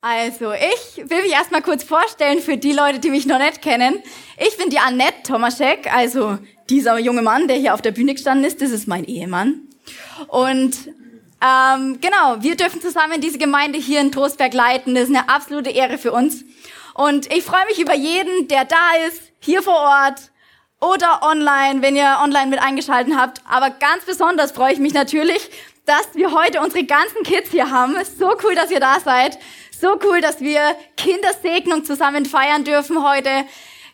Also, ich will mich erstmal kurz vorstellen für die Leute, die mich noch nicht kennen. Ich bin die Annette Tomaschek, also dieser junge Mann, der hier auf der Bühne gestanden ist, das ist mein Ehemann. Und ähm, genau, wir dürfen zusammen diese Gemeinde hier in Trostberg leiten. Das ist eine absolute Ehre für uns. Und ich freue mich über jeden, der da ist, hier vor Ort oder online, wenn ihr online mit eingeschalten habt. Aber ganz besonders freue ich mich natürlich, dass wir heute unsere ganzen Kids hier haben. So cool, dass ihr da seid. So cool, dass wir Kindersegnung zusammen feiern dürfen heute.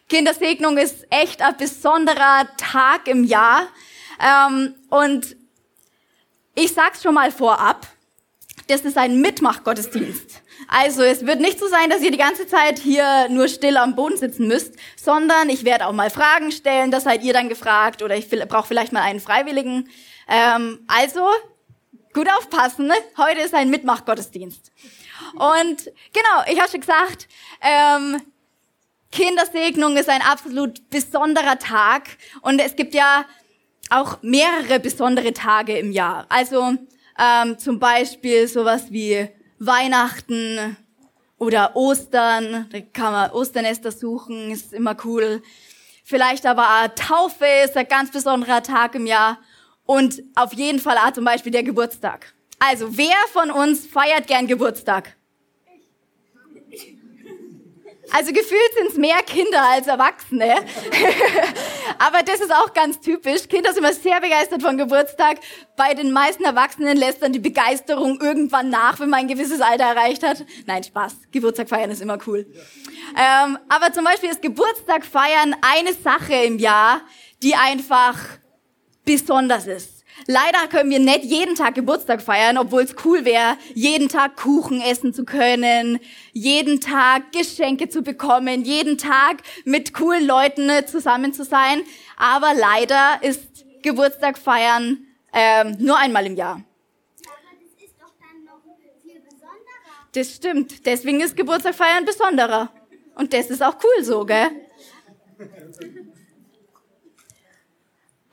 Kindersegnung ist echt ein besonderer Tag im Jahr. Ähm, und ich sag's schon mal vorab, das ist ein Mitmachgottesdienst. Also es wird nicht so sein, dass ihr die ganze Zeit hier nur still am Boden sitzen müsst, sondern ich werde auch mal Fragen stellen, das seid ihr dann gefragt oder ich brauche vielleicht mal einen Freiwilligen. Ähm, also gut aufpassen, ne? heute ist ein Mitmachgottesdienst. Und genau, ich habe schon gesagt, ähm, Kindersegnung ist ein absolut besonderer Tag und es gibt ja auch mehrere besondere Tage im Jahr. Also ähm, zum Beispiel sowas wie Weihnachten oder Ostern. Da kann man Osternester suchen, ist immer cool. Vielleicht aber auch Taufe ist ein ganz besonderer Tag im Jahr. Und auf jeden Fall auch zum Beispiel der Geburtstag. Also, wer von uns feiert gern Geburtstag? Also gefühlt sind es mehr Kinder als Erwachsene. Aber das ist auch ganz typisch. Kinder sind immer sehr begeistert von Geburtstag. Bei den meisten Erwachsenen lässt dann die Begeisterung irgendwann nach, wenn man ein gewisses Alter erreicht hat. Nein, Spaß. Geburtstag feiern ist immer cool. Ähm, aber zum Beispiel ist Geburtstag feiern eine Sache im Jahr, die einfach besonders ist. Leider können wir nicht jeden Tag Geburtstag feiern, obwohl es cool wäre, jeden Tag Kuchen essen zu können, jeden Tag Geschenke zu bekommen, jeden Tag mit coolen Leuten äh, zusammen zu sein. Aber leider ist Geburtstag feiern ähm, nur einmal im Jahr. Das stimmt. Deswegen ist Geburtstag feiern besonderer. Und das ist auch cool so, gell?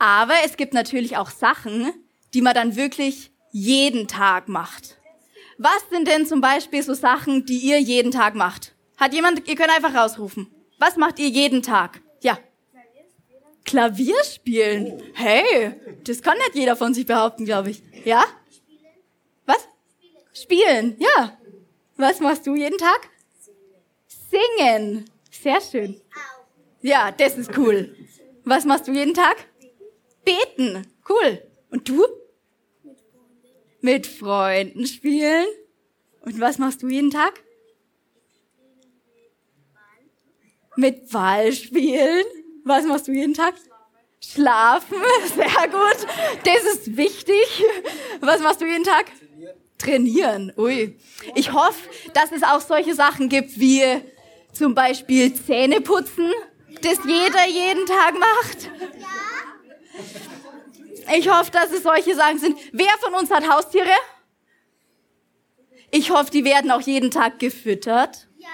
Aber es gibt natürlich auch Sachen, die man dann wirklich jeden Tag macht. Was sind denn zum Beispiel so Sachen, die ihr jeden Tag macht? Hat jemand, ihr könnt einfach rausrufen. Was macht ihr jeden Tag? Ja. Klavier spielen. Hey, das kann nicht jeder von sich behaupten, glaube ich. Ja? Was? Spielen. Ja. Was machst du jeden Tag? Singen. Sehr schön. Ja, das ist cool. Was machst du jeden Tag? Beten. Cool. Und du? Mit Freunden spielen. Und was machst du jeden Tag? Mit Ball spielen. Was machst du jeden Tag? Schlafen. Sehr gut. Das ist wichtig. Was machst du jeden Tag? Trainieren. Ui. Ich hoffe, dass es auch solche Sachen gibt wie zum Beispiel Zähne putzen, das jeder jeden Tag macht. Ich hoffe, dass es solche Sachen sind. Wer von uns hat Haustiere? Ich hoffe, die werden auch jeden Tag gefüttert. Ja.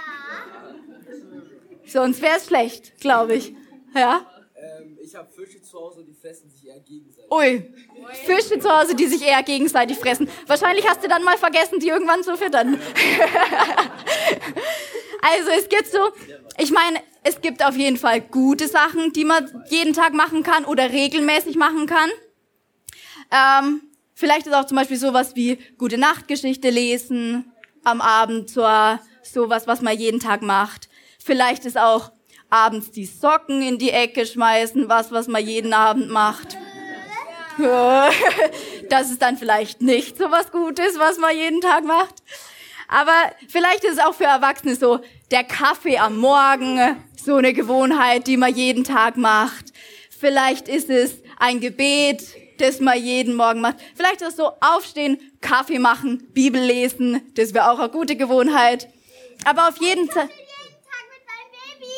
Sonst wäre es schlecht, glaube ich. Ja? Ähm, ich habe Fische zu Hause die fressen sich eher gegenseitig. Ui, Fische zu Hause, die sich eher gegenseitig fressen. Wahrscheinlich hast du dann mal vergessen, die irgendwann zu füttern. also es gibt so, ich meine, es gibt auf jeden Fall gute Sachen, die man jeden Tag machen kann oder regelmäßig machen kann. Ähm, vielleicht ist auch zum Beispiel sowas wie gute Nachtgeschichte lesen am Abend, so sowas, was man jeden Tag macht. Vielleicht ist auch abends die Socken in die Ecke schmeißen, was, was man jeden Abend macht. Das ist dann vielleicht nicht so was Gutes, was man jeden Tag macht. Aber vielleicht ist es auch für Erwachsene so, der Kaffee am Morgen, so eine Gewohnheit, die man jeden Tag macht. Vielleicht ist es ein Gebet, das man jeden Morgen macht. Vielleicht ist es so aufstehen, Kaffee machen, Bibel lesen, das wäre auch eine gute Gewohnheit. Aber auf jeden Fall.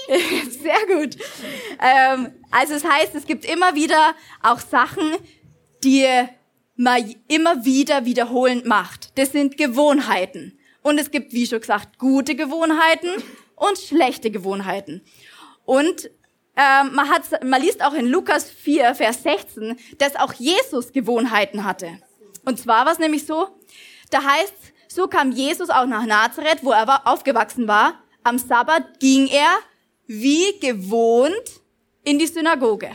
Sehr gut. Ähm, also es heißt, es gibt immer wieder auch Sachen, die man immer wieder wiederholend macht. Das sind Gewohnheiten. Und es gibt, wie schon gesagt, gute Gewohnheiten und schlechte Gewohnheiten. Und ähm, man, hat, man liest auch in Lukas 4, Vers 16, dass auch Jesus Gewohnheiten hatte. Und zwar war es nämlich so, da heißt, so kam Jesus auch nach Nazareth, wo er aufgewachsen war. Am Sabbat ging er wie gewohnt in die Synagoge.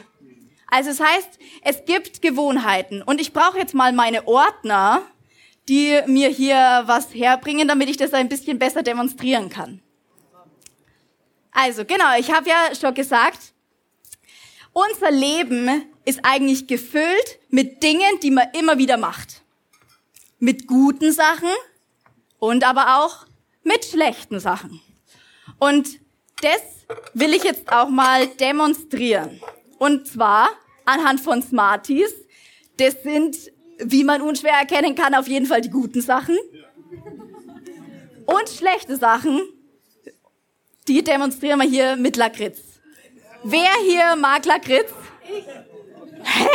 Also es heißt, es gibt Gewohnheiten. Und ich brauche jetzt mal meine Ordner, die mir hier was herbringen, damit ich das ein bisschen besser demonstrieren kann. Also genau, ich habe ja schon gesagt, unser Leben ist eigentlich gefüllt mit Dingen, die man immer wieder macht. Mit guten Sachen und aber auch mit schlechten Sachen. Und das will ich jetzt auch mal demonstrieren. Und zwar anhand von Smarties. Das sind, wie man unschwer erkennen kann, auf jeden Fall die guten Sachen. Und schlechte Sachen, die demonstrieren wir hier mit Lakritz. Wer hier mag Lakritz? Hä?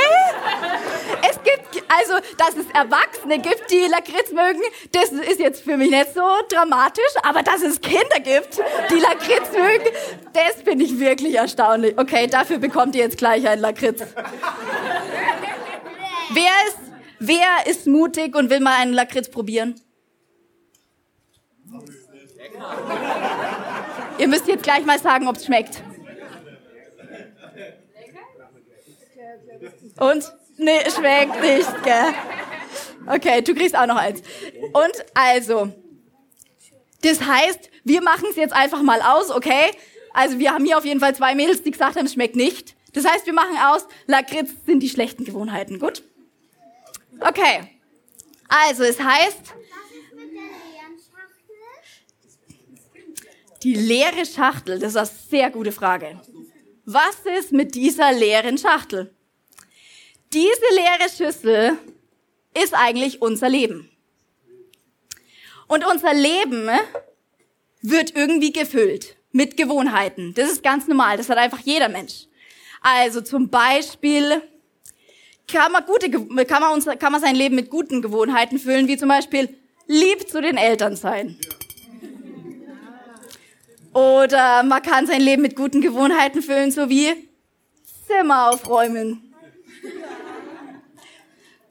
Es gibt, also, dass es Erwachsene gibt, die Lakritz mögen, das ist jetzt für mich nicht so dramatisch, aber dass es Kinder gibt, die Lakritz mögen, das finde ich wirklich erstaunlich. Okay, dafür bekommt ihr jetzt gleich einen Lakritz. wer ist, wer ist mutig und will mal einen Lakritz probieren? Ihr müsst jetzt gleich mal sagen, ob es schmeckt. Und? Nee, schmeckt nicht, gell? Okay, du kriegst auch noch eins. Und also, das heißt, wir machen es jetzt einfach mal aus, okay? Also wir haben hier auf jeden Fall zwei Mädels, die gesagt haben, es schmeckt nicht. Das heißt, wir machen aus, Lakritz sind die schlechten Gewohnheiten, gut? Okay. Also, es heißt, die leere Schachtel, das ist eine sehr gute Frage. Was ist mit dieser leeren Schachtel? Diese leere Schüssel ist eigentlich unser Leben. Und unser Leben wird irgendwie gefüllt mit Gewohnheiten. Das ist ganz normal. Das hat einfach jeder Mensch. Also zum Beispiel kann man, gute, kann man, uns, kann man sein Leben mit guten Gewohnheiten füllen, wie zum Beispiel lieb zu den Eltern sein. Oder man kann sein Leben mit guten Gewohnheiten füllen, so wie Zimmer aufräumen.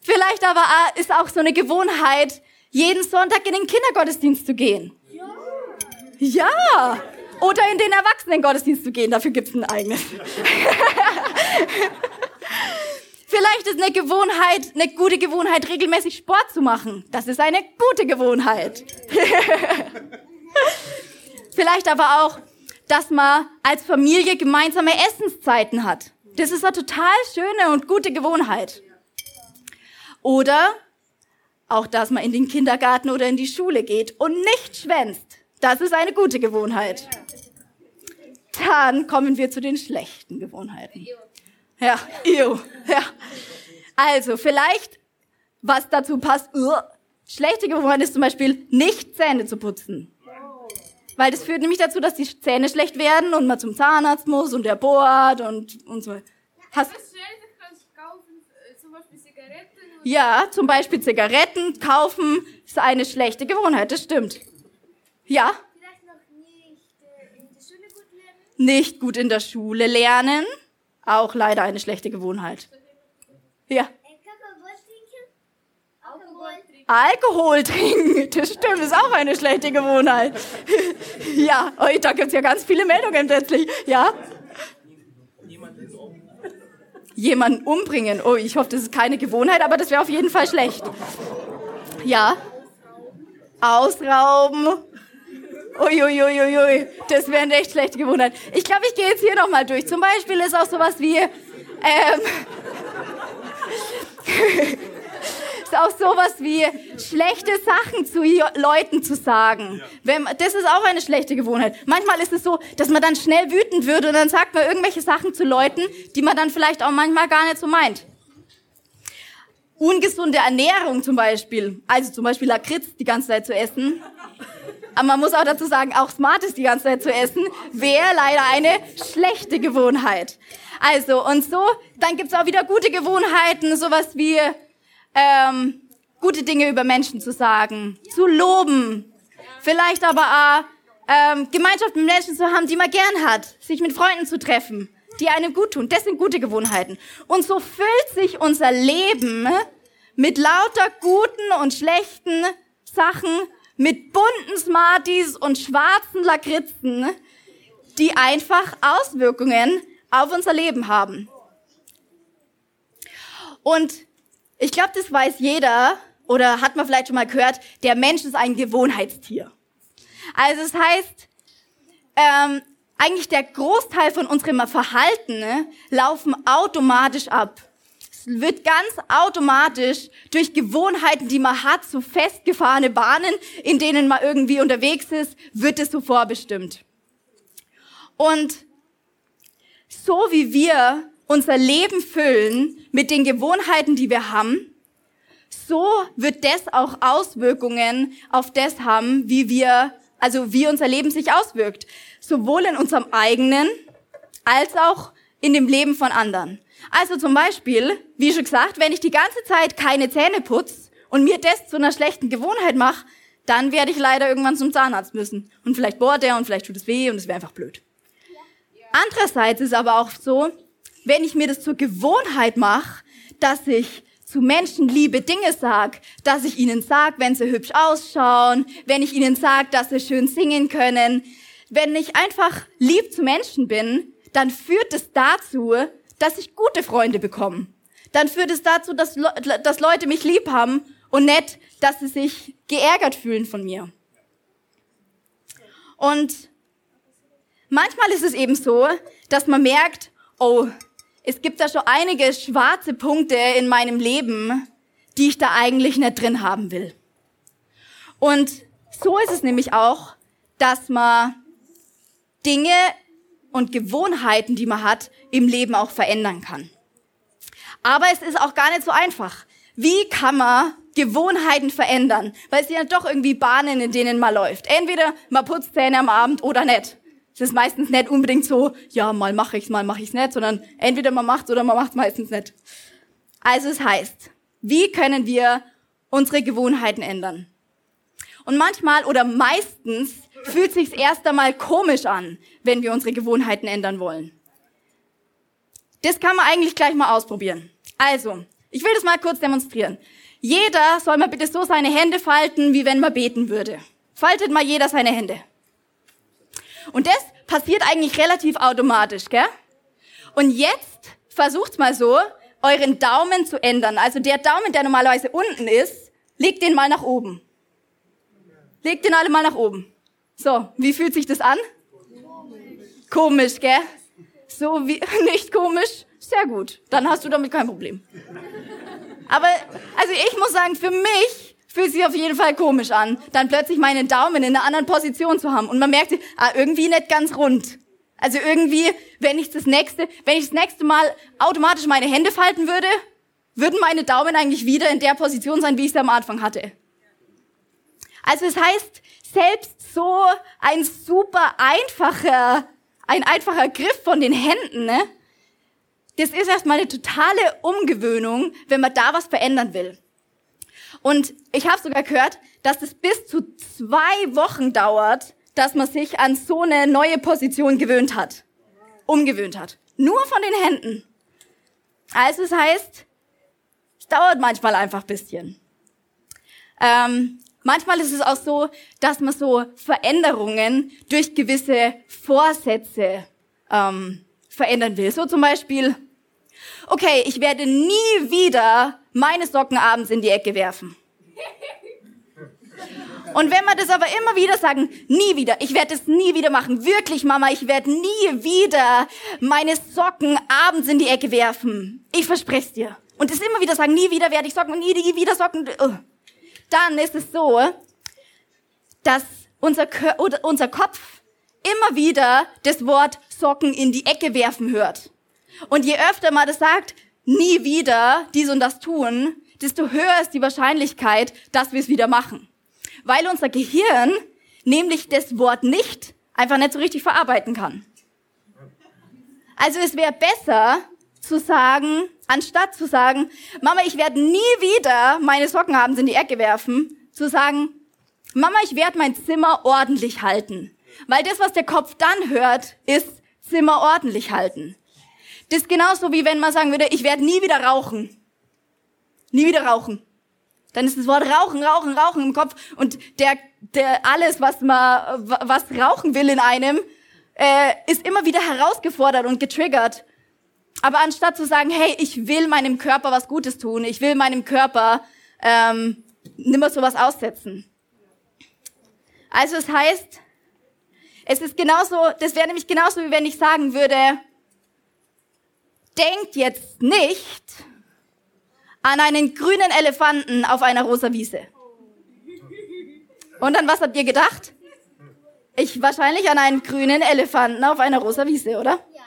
Vielleicht aber ist auch so eine Gewohnheit, jeden Sonntag in den Kindergottesdienst zu gehen. Ja. Oder in den Erwachsenengottesdienst zu gehen. Dafür gibt's ein eigenes. Vielleicht ist eine Gewohnheit, eine gute Gewohnheit, regelmäßig Sport zu machen. Das ist eine gute Gewohnheit. Vielleicht aber auch, dass man als Familie gemeinsame Essenszeiten hat. Das ist eine total schöne und gute Gewohnheit. Oder auch, dass man in den Kindergarten oder in die Schule geht und nicht schwänzt. Das ist eine gute Gewohnheit. Dann kommen wir zu den schlechten Gewohnheiten. Ja, ew, ja. Also, vielleicht, was dazu passt, uh, schlechte Gewohnheit ist zum Beispiel, nicht Zähne zu putzen. Weil das führt nämlich dazu, dass die Zähne schlecht werden und man zum Zahnarzt muss und der bohrt und, und so. Hast, ja, zum Beispiel Zigaretten kaufen ist eine schlechte Gewohnheit, das stimmt. Ja? Vielleicht noch nicht äh, in der Schule gut lernen? Nicht gut in der Schule lernen. Auch leider eine schlechte Gewohnheit. Ja. Alkohol trinken, das stimmt, ist auch eine schlechte Gewohnheit. ja, oh, da gibt's ja ganz viele Meldungen plötzlich. Ja? jemanden umbringen. Oh, ich hoffe, das ist keine Gewohnheit, aber das wäre auf jeden Fall schlecht. Ja. Ausrauben. Uiuiuiui, ui, ui. das wäre eine echt schlechte Gewohnheit. Ich glaube, ich gehe jetzt hier nochmal durch. Zum Beispiel ist auch sowas wie, ähm, ist auch sowas wie schlechte Sachen zu Leuten zu sagen. Wenn, das ist auch eine schlechte Gewohnheit. Manchmal ist es so, dass man dann schnell wütend wird und dann sagt man irgendwelche Sachen zu Leuten, die man dann vielleicht auch manchmal gar nicht so meint. Ungesunde Ernährung zum Beispiel, also zum Beispiel Lakritz die ganze Zeit zu essen. Aber man muss auch dazu sagen, auch Smarties die ganze Zeit zu essen, wäre leider eine schlechte Gewohnheit. Also, und so, dann gibt's auch wieder gute Gewohnheiten, sowas wie ähm, gute Dinge über Menschen zu sagen, zu loben, vielleicht aber auch ähm, Gemeinschaft mit Menschen zu haben, die man gern hat, sich mit Freunden zu treffen, die einem gut tun. Das sind gute Gewohnheiten. Und so füllt sich unser Leben mit lauter guten und schlechten Sachen, mit bunten Smarties und schwarzen Lakritzen, die einfach Auswirkungen auf unser Leben haben. Und ich glaube, das weiß jeder oder hat man vielleicht schon mal gehört, der Mensch ist ein Gewohnheitstier. Also es das heißt, ähm, eigentlich der Großteil von unserem Verhalten ne, laufen automatisch ab. Wird ganz automatisch durch Gewohnheiten, die man hat, so festgefahrene Bahnen, in denen man irgendwie unterwegs ist, wird es so vorbestimmt. Und so wie wir unser Leben füllen mit den Gewohnheiten, die wir haben, so wird das auch Auswirkungen auf das haben, wie wir, also wie unser Leben sich auswirkt. Sowohl in unserem eigenen als auch in dem Leben von anderen. Also zum Beispiel, wie schon gesagt, wenn ich die ganze Zeit keine Zähne putze und mir das zu einer schlechten Gewohnheit mache, dann werde ich leider irgendwann zum Zahnarzt müssen. Und vielleicht bohrt er und vielleicht tut es weh und es wäre einfach blöd. Andererseits ist aber auch so, wenn ich mir das zur Gewohnheit mache, dass ich zu Menschen liebe Dinge sag, dass ich ihnen sag, wenn sie hübsch ausschauen, wenn ich ihnen sag, dass sie schön singen können, wenn ich einfach lieb zu Menschen bin, dann führt es dazu, dass ich gute Freunde bekomme. Dann führt es dazu, dass, Le dass Leute mich lieb haben und nicht, dass sie sich geärgert fühlen von mir. Und Manchmal ist es eben so, dass man merkt, oh, es gibt da schon einige schwarze Punkte in meinem Leben, die ich da eigentlich nicht drin haben will. Und so ist es nämlich auch, dass man Dinge und Gewohnheiten, die man hat, im Leben auch verändern kann. Aber es ist auch gar nicht so einfach. Wie kann man Gewohnheiten verändern? Weil es sind ja doch irgendwie Bahnen, in denen man läuft. Entweder man putzt Zähne am Abend oder nicht. Es ist meistens nicht unbedingt so, ja, mal mache ich's, mal mache ich's nicht, sondern entweder man macht's oder man macht's meistens nicht. Also es heißt, wie können wir unsere Gewohnheiten ändern? Und manchmal oder meistens fühlt sich's erst einmal komisch an, wenn wir unsere Gewohnheiten ändern wollen. Das kann man eigentlich gleich mal ausprobieren. Also, ich will das mal kurz demonstrieren. Jeder soll mal bitte so seine Hände falten, wie wenn man beten würde. Faltet mal jeder seine Hände. Und das passiert eigentlich relativ automatisch, gell? Und jetzt versucht's mal so, euren Daumen zu ändern. Also der Daumen, der normalerweise unten ist, legt den mal nach oben. Legt den alle mal nach oben. So, wie fühlt sich das an? Komisch, gell? So wie, nicht komisch? Sehr gut. Dann hast du damit kein Problem. Aber, also ich muss sagen, für mich fühlt sich auf jeden Fall komisch an, dann plötzlich meinen Daumen in einer anderen Position zu haben. Und man merkt, ah, irgendwie nicht ganz rund. Also irgendwie, wenn ich das nächste, wenn ich das nächste Mal automatisch meine Hände falten würde, würden meine Daumen eigentlich wieder in der Position sein, wie ich sie am Anfang hatte. Also es heißt, selbst so ein super einfacher, ein einfacher Griff von den Händen, ne? Das ist erstmal eine totale Umgewöhnung, wenn man da was verändern will. Und ich habe sogar gehört, dass es bis zu zwei Wochen dauert, dass man sich an so eine neue Position gewöhnt hat. Umgewöhnt hat. Nur von den Händen. Also es heißt, es dauert manchmal einfach bisschen. Ähm, manchmal ist es auch so, dass man so Veränderungen durch gewisse Vorsätze ähm, verändern will. So zum Beispiel, okay, ich werde nie wieder meine Socken abends in die Ecke werfen. Und wenn wir das aber immer wieder sagen, nie wieder, ich werde es nie wieder machen, wirklich Mama, ich werde nie wieder meine Socken abends in die Ecke werfen. Ich verspreche dir. Und das immer wieder sagen, nie wieder werde ich Socken nie wieder Socken. Oh. Dann ist es so, dass unser, unser Kopf immer wieder das Wort Socken in die Ecke werfen hört. Und je öfter man das sagt, nie wieder dies und das tun, desto höher ist die Wahrscheinlichkeit, dass wir es wieder machen. Weil unser Gehirn nämlich das Wort nicht einfach nicht so richtig verarbeiten kann. Also es wäre besser zu sagen, anstatt zu sagen, Mama, ich werde nie wieder meine Socken abends in die Ecke werfen, zu sagen, Mama, ich werde mein Zimmer ordentlich halten. Weil das, was der Kopf dann hört, ist Zimmer ordentlich halten. Das ist genauso wie wenn man sagen würde, ich werde nie wieder rauchen. Nie wieder rauchen. Dann ist das Wort Rauchen, Rauchen, Rauchen im Kopf und der, der alles, was man, was rauchen will in einem, äh, ist immer wieder herausgefordert und getriggert. Aber anstatt zu sagen, hey, ich will meinem Körper was Gutes tun, ich will meinem Körper ähm, nimmer sowas aussetzen. Also es heißt, es ist genauso, das wäre nämlich genauso, wie wenn ich sagen würde, denkt jetzt nicht an einen grünen Elefanten auf einer rosa Wiese. Und an was habt ihr gedacht? Ich wahrscheinlich an einen grünen Elefanten auf einer rosa Wiese, oder? Ja.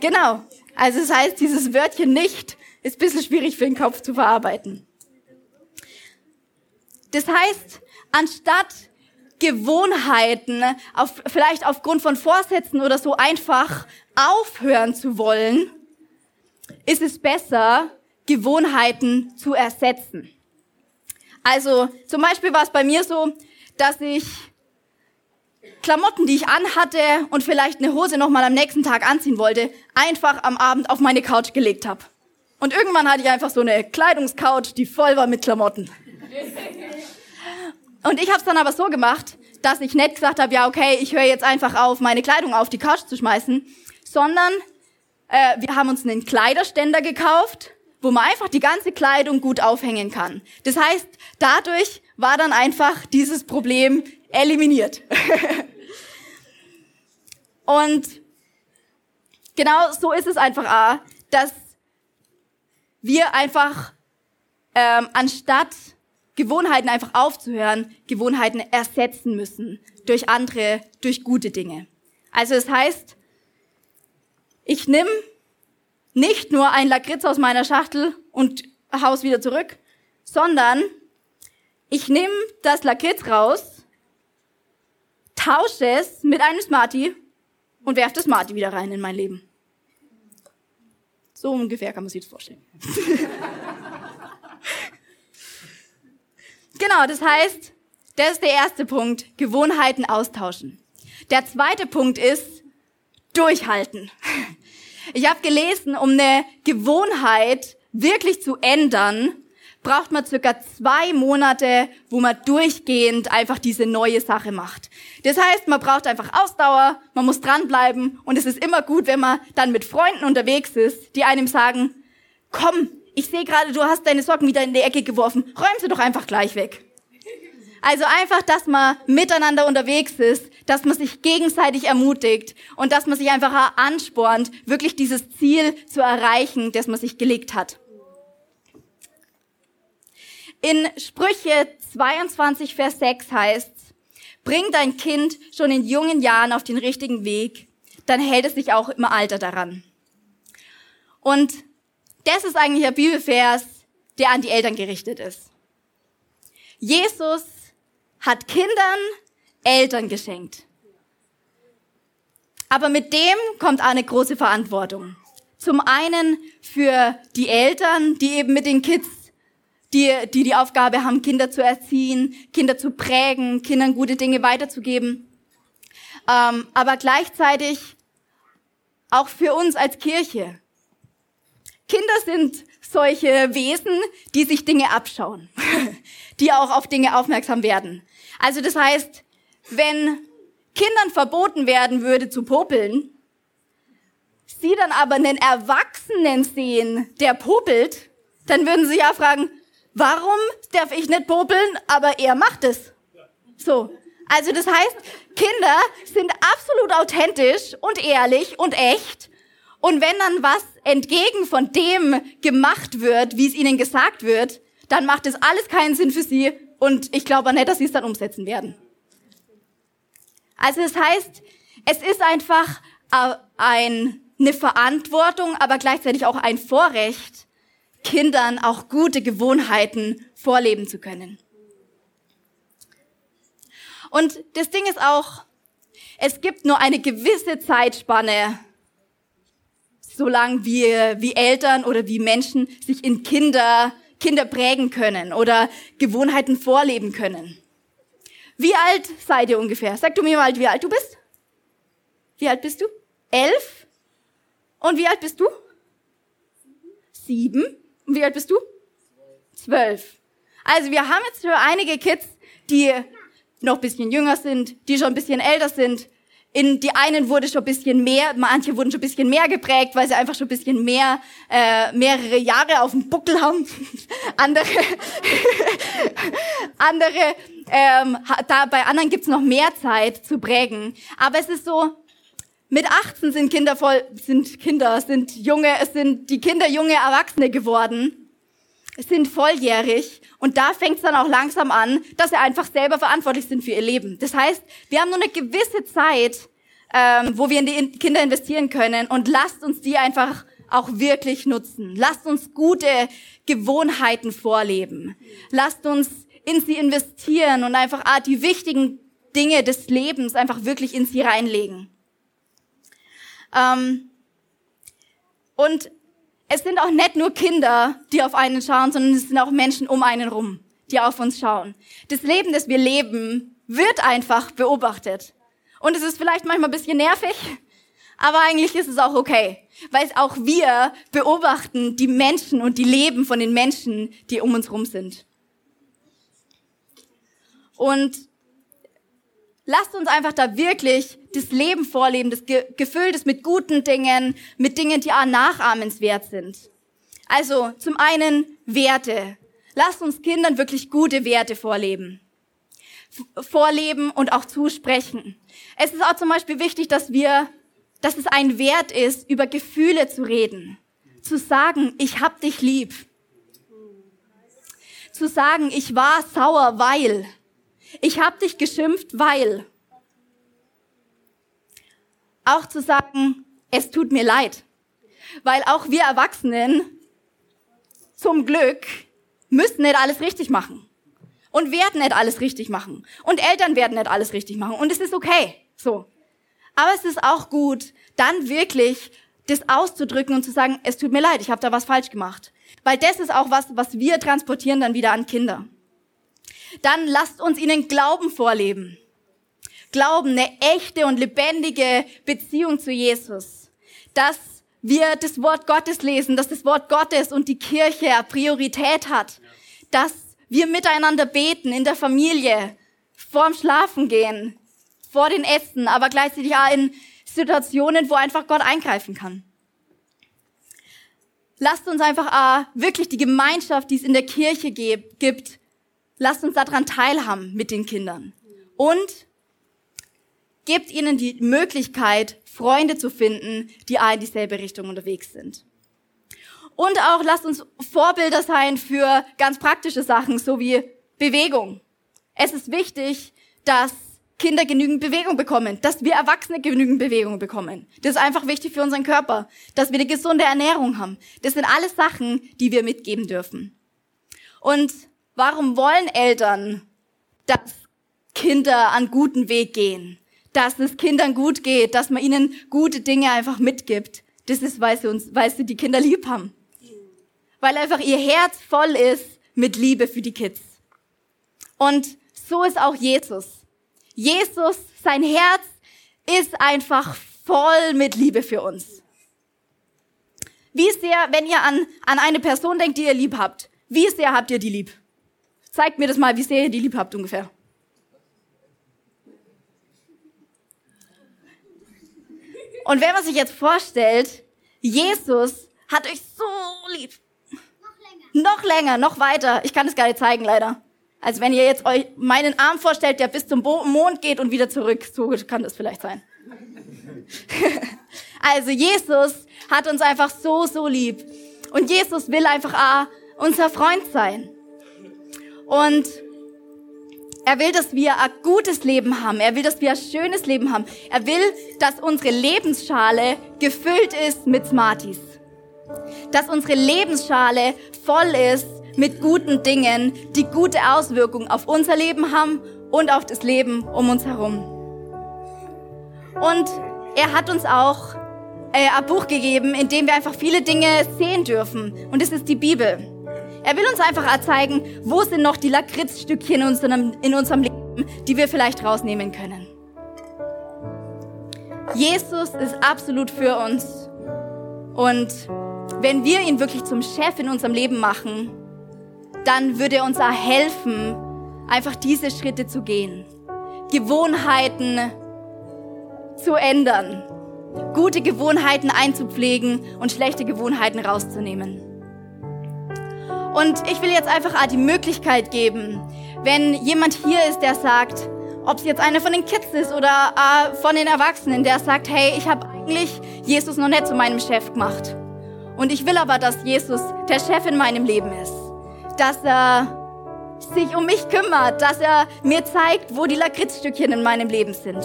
Genau. Also das heißt, dieses Wörtchen nicht ist ein bisschen schwierig für den Kopf zu verarbeiten. Das heißt, anstatt Gewohnheiten, auf, vielleicht aufgrund von Vorsätzen oder so einfach aufhören zu wollen, ist es besser, Gewohnheiten zu ersetzen. Also zum Beispiel war es bei mir so, dass ich Klamotten, die ich anhatte und vielleicht eine Hose nochmal am nächsten Tag anziehen wollte, einfach am Abend auf meine Couch gelegt habe. Und irgendwann hatte ich einfach so eine Kleidungscouch, die voll war mit Klamotten. Und ich habe es dann aber so gemacht, dass ich nicht gesagt habe, ja okay, ich höre jetzt einfach auf, meine Kleidung auf die Couch zu schmeißen, sondern äh, wir haben uns einen Kleiderständer gekauft, wo man einfach die ganze Kleidung gut aufhängen kann. Das heißt, dadurch war dann einfach dieses Problem eliminiert. Und genau so ist es einfach auch, dass wir einfach ähm, anstatt Gewohnheiten einfach aufzuhören, Gewohnheiten ersetzen müssen durch andere, durch gute Dinge. Also es das heißt, ich nimm nicht nur ein Lakritz aus meiner Schachtel und haus wieder zurück, sondern ich nimm das Lakritz raus, tausche es mit einem Smartie und werfe das Smartie wieder rein in mein Leben. So ungefähr kann man sich das vorstellen. genau, das heißt, das ist der erste Punkt, Gewohnheiten austauschen. Der zweite Punkt ist, durchhalten. Ich habe gelesen, um eine Gewohnheit wirklich zu ändern, braucht man circa zwei Monate, wo man durchgehend einfach diese neue Sache macht. Das heißt, man braucht einfach Ausdauer, man muss dranbleiben und es ist immer gut, wenn man dann mit Freunden unterwegs ist, die einem sagen, komm, ich sehe gerade, du hast deine Socken wieder in die Ecke geworfen, räum sie doch einfach gleich weg. Also einfach, dass man miteinander unterwegs ist, dass man sich gegenseitig ermutigt und dass man sich einfach anspornt, wirklich dieses Ziel zu erreichen, das man sich gelegt hat. In Sprüche 22, Vers 6 heißt bring dein Kind schon in jungen Jahren auf den richtigen Weg, dann hält es sich auch im Alter daran. Und das ist eigentlich ein Bibelvers, der an die Eltern gerichtet ist. Jesus hat Kindern Eltern geschenkt. Aber mit dem kommt eine große Verantwortung. Zum einen für die Eltern, die eben mit den Kids, die, die die Aufgabe haben, Kinder zu erziehen, Kinder zu prägen, Kindern gute Dinge weiterzugeben. Ähm, aber gleichzeitig auch für uns als Kirche. Kinder sind solche Wesen, die sich Dinge abschauen, die auch auf Dinge aufmerksam werden. Also das heißt, wenn Kindern verboten werden würde zu popeln, sie dann aber einen Erwachsenen sehen, der popelt, dann würden sie ja fragen, warum darf ich nicht popeln, aber er macht es? So. Also das heißt, Kinder sind absolut authentisch und ehrlich und echt. Und wenn dann was entgegen von dem gemacht wird, wie es ihnen gesagt wird, dann macht es alles keinen Sinn für sie und ich glaube nicht, dass sie es dann umsetzen werden. Also das heißt, es ist einfach ein, eine Verantwortung, aber gleichzeitig auch ein Vorrecht, Kindern auch gute Gewohnheiten vorleben zu können. Und das Ding ist auch, es gibt nur eine gewisse Zeitspanne, solange wir wie Eltern oder wie Menschen sich in Kinder, Kinder prägen können oder Gewohnheiten vorleben können. Wie alt seid ihr ungefähr? Sag du mir mal, wie alt du bist? Wie alt bist du? Elf? Und wie alt bist du? Sieben. Und wie alt bist du? Zwölf. Also wir haben jetzt für einige Kids, die noch bisschen jünger sind, die schon ein bisschen älter sind. In die einen wurde schon ein bisschen mehr, manche wurden schon ein bisschen mehr geprägt, weil sie einfach schon ein bisschen mehr, äh, mehrere Jahre auf dem Buckel haben. andere, andere, ähm, da bei anderen gibt's noch mehr Zeit zu prägen. Aber es ist so, mit 18 sind Kinder voll, sind Kinder, sind junge, es sind die Kinder junge Erwachsene geworden sind volljährig und da fängt es dann auch langsam an, dass sie einfach selber verantwortlich sind für ihr Leben. Das heißt, wir haben nur eine gewisse Zeit, ähm, wo wir in die Kinder investieren können und lasst uns die einfach auch wirklich nutzen. Lasst uns gute Gewohnheiten vorleben. Lasst uns in sie investieren und einfach ah, die wichtigen Dinge des Lebens einfach wirklich in sie reinlegen. Ähm, und es sind auch nicht nur Kinder, die auf einen schauen, sondern es sind auch Menschen um einen rum, die auf uns schauen. Das Leben, das wir leben, wird einfach beobachtet. Und es ist vielleicht manchmal ein bisschen nervig, aber eigentlich ist es auch okay, weil auch wir beobachten die Menschen und die Leben von den Menschen, die um uns rum sind. Und lasst uns einfach da wirklich das Leben vorleben, das ge gefüllt ist mit guten Dingen, mit Dingen, die auch nachahmenswert sind. Also zum einen Werte. Lasst uns Kindern wirklich gute Werte vorleben. F vorleben und auch zusprechen. Es ist auch zum Beispiel wichtig, dass wir, dass es ein Wert ist, über Gefühle zu reden. Zu sagen, ich hab dich lieb. Zu sagen, ich war sauer, weil. Ich hab dich geschimpft, weil auch zu sagen, es tut mir leid. Weil auch wir Erwachsenen zum Glück müssen nicht alles richtig machen. Und werden nicht alles richtig machen. Und Eltern werden nicht alles richtig machen. Und es ist okay. So. Aber es ist auch gut, dann wirklich das auszudrücken und zu sagen, es tut mir leid, ich habe da was falsch gemacht. Weil das ist auch was, was wir transportieren dann wieder an Kinder. Dann lasst uns ihnen Glauben vorleben. Glauben, eine echte und lebendige Beziehung zu Jesus. Dass wir das Wort Gottes lesen, dass das Wort Gottes und die Kirche Priorität hat. Dass wir miteinander beten in der Familie, vorm Schlafen gehen, vor den Essen, aber gleichzeitig auch in Situationen, wo einfach Gott eingreifen kann. Lasst uns einfach auch wirklich die Gemeinschaft, die es in der Kirche gibt, lasst uns daran teilhaben mit den Kindern. Und Gebt ihnen die Möglichkeit, Freunde zu finden, die in dieselbe Richtung unterwegs sind. Und auch lasst uns Vorbilder sein für ganz praktische Sachen, so wie Bewegung. Es ist wichtig, dass Kinder genügend Bewegung bekommen, dass wir Erwachsene genügend Bewegung bekommen. Das ist einfach wichtig für unseren Körper, dass wir eine gesunde Ernährung haben. Das sind alles Sachen, die wir mitgeben dürfen. Und warum wollen Eltern, dass Kinder an guten Weg gehen? dass es Kindern gut geht, dass man ihnen gute Dinge einfach mitgibt. Das ist, weil sie uns, weil sie die Kinder lieb haben. Weil einfach ihr Herz voll ist mit Liebe für die Kids. Und so ist auch Jesus. Jesus, sein Herz ist einfach voll mit Liebe für uns. Wie sehr, wenn ihr an, an eine Person denkt, die ihr lieb habt, wie sehr habt ihr die lieb? Zeigt mir das mal, wie sehr ihr die lieb habt ungefähr. Und wenn man sich jetzt vorstellt, Jesus hat euch so lieb. Noch länger. Noch länger, noch weiter. Ich kann es gar nicht zeigen, leider. Also wenn ihr jetzt euch meinen Arm vorstellt, der bis zum Mond geht und wieder zurück, so kann das vielleicht sein. also Jesus hat uns einfach so, so lieb. Und Jesus will einfach ah, unser Freund sein. Und er will, dass wir ein gutes Leben haben. Er will, dass wir ein schönes Leben haben. Er will, dass unsere Lebensschale gefüllt ist mit Smarties. Dass unsere Lebensschale voll ist mit guten Dingen, die gute Auswirkungen auf unser Leben haben und auf das Leben um uns herum. Und er hat uns auch äh, ein Buch gegeben, in dem wir einfach viele Dinge sehen dürfen. Und es ist die Bibel. Er will uns einfach zeigen, wo sind noch die Lakritzstückchen in unserem, in unserem Leben, die wir vielleicht rausnehmen können. Jesus ist absolut für uns. Und wenn wir ihn wirklich zum Chef in unserem Leben machen, dann würde er uns auch helfen, einfach diese Schritte zu gehen. Gewohnheiten zu ändern. Gute Gewohnheiten einzupflegen und schlechte Gewohnheiten rauszunehmen. Und ich will jetzt einfach die Möglichkeit geben, wenn jemand hier ist, der sagt, ob es jetzt einer von den Kids ist oder äh, von den Erwachsenen, der sagt, hey, ich habe eigentlich Jesus noch nicht zu meinem Chef gemacht. Und ich will aber, dass Jesus der Chef in meinem Leben ist. Dass er sich um mich kümmert, dass er mir zeigt, wo die Lakritzstückchen in meinem Leben sind.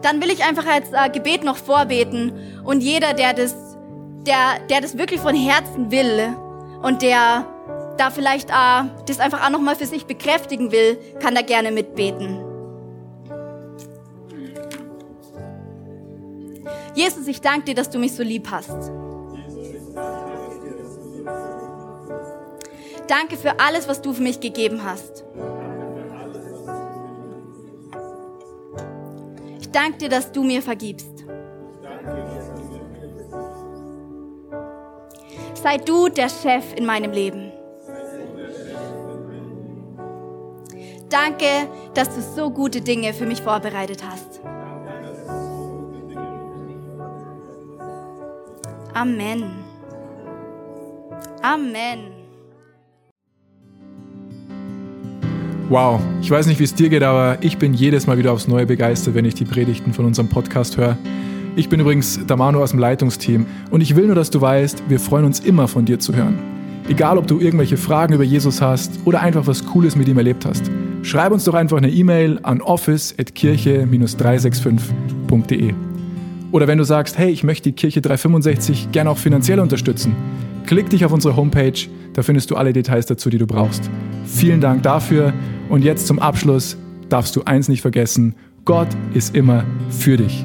Dann will ich einfach als äh, Gebet noch vorbeten und jeder, der das, der, der das wirklich von Herzen will und der da vielleicht äh, das einfach auch nochmal für sich bekräftigen will, kann da gerne mitbeten. Jesus, ich danke dir, dass du mich so lieb hast. Danke für alles, was du für mich gegeben hast. Ich danke dir, dass du mir vergibst. Sei du der Chef in meinem Leben. Danke, dass du so gute Dinge für mich vorbereitet hast. Amen. Amen. Wow, ich weiß nicht, wie es dir geht, aber ich bin jedes Mal wieder aufs Neue begeistert, wenn ich die Predigten von unserem Podcast höre. Ich bin übrigens Damano aus dem Leitungsteam und ich will nur, dass du weißt, wir freuen uns immer von dir zu hören. Egal, ob du irgendwelche Fragen über Jesus hast oder einfach was Cooles mit ihm erlebt hast, schreib uns doch einfach eine E-Mail an office.kirche-365.de. Oder wenn du sagst, hey, ich möchte die Kirche 365 gerne auch finanziell unterstützen, klick dich auf unsere Homepage, da findest du alle Details dazu, die du brauchst. Vielen Dank dafür und jetzt zum Abschluss darfst du eins nicht vergessen, Gott ist immer für dich.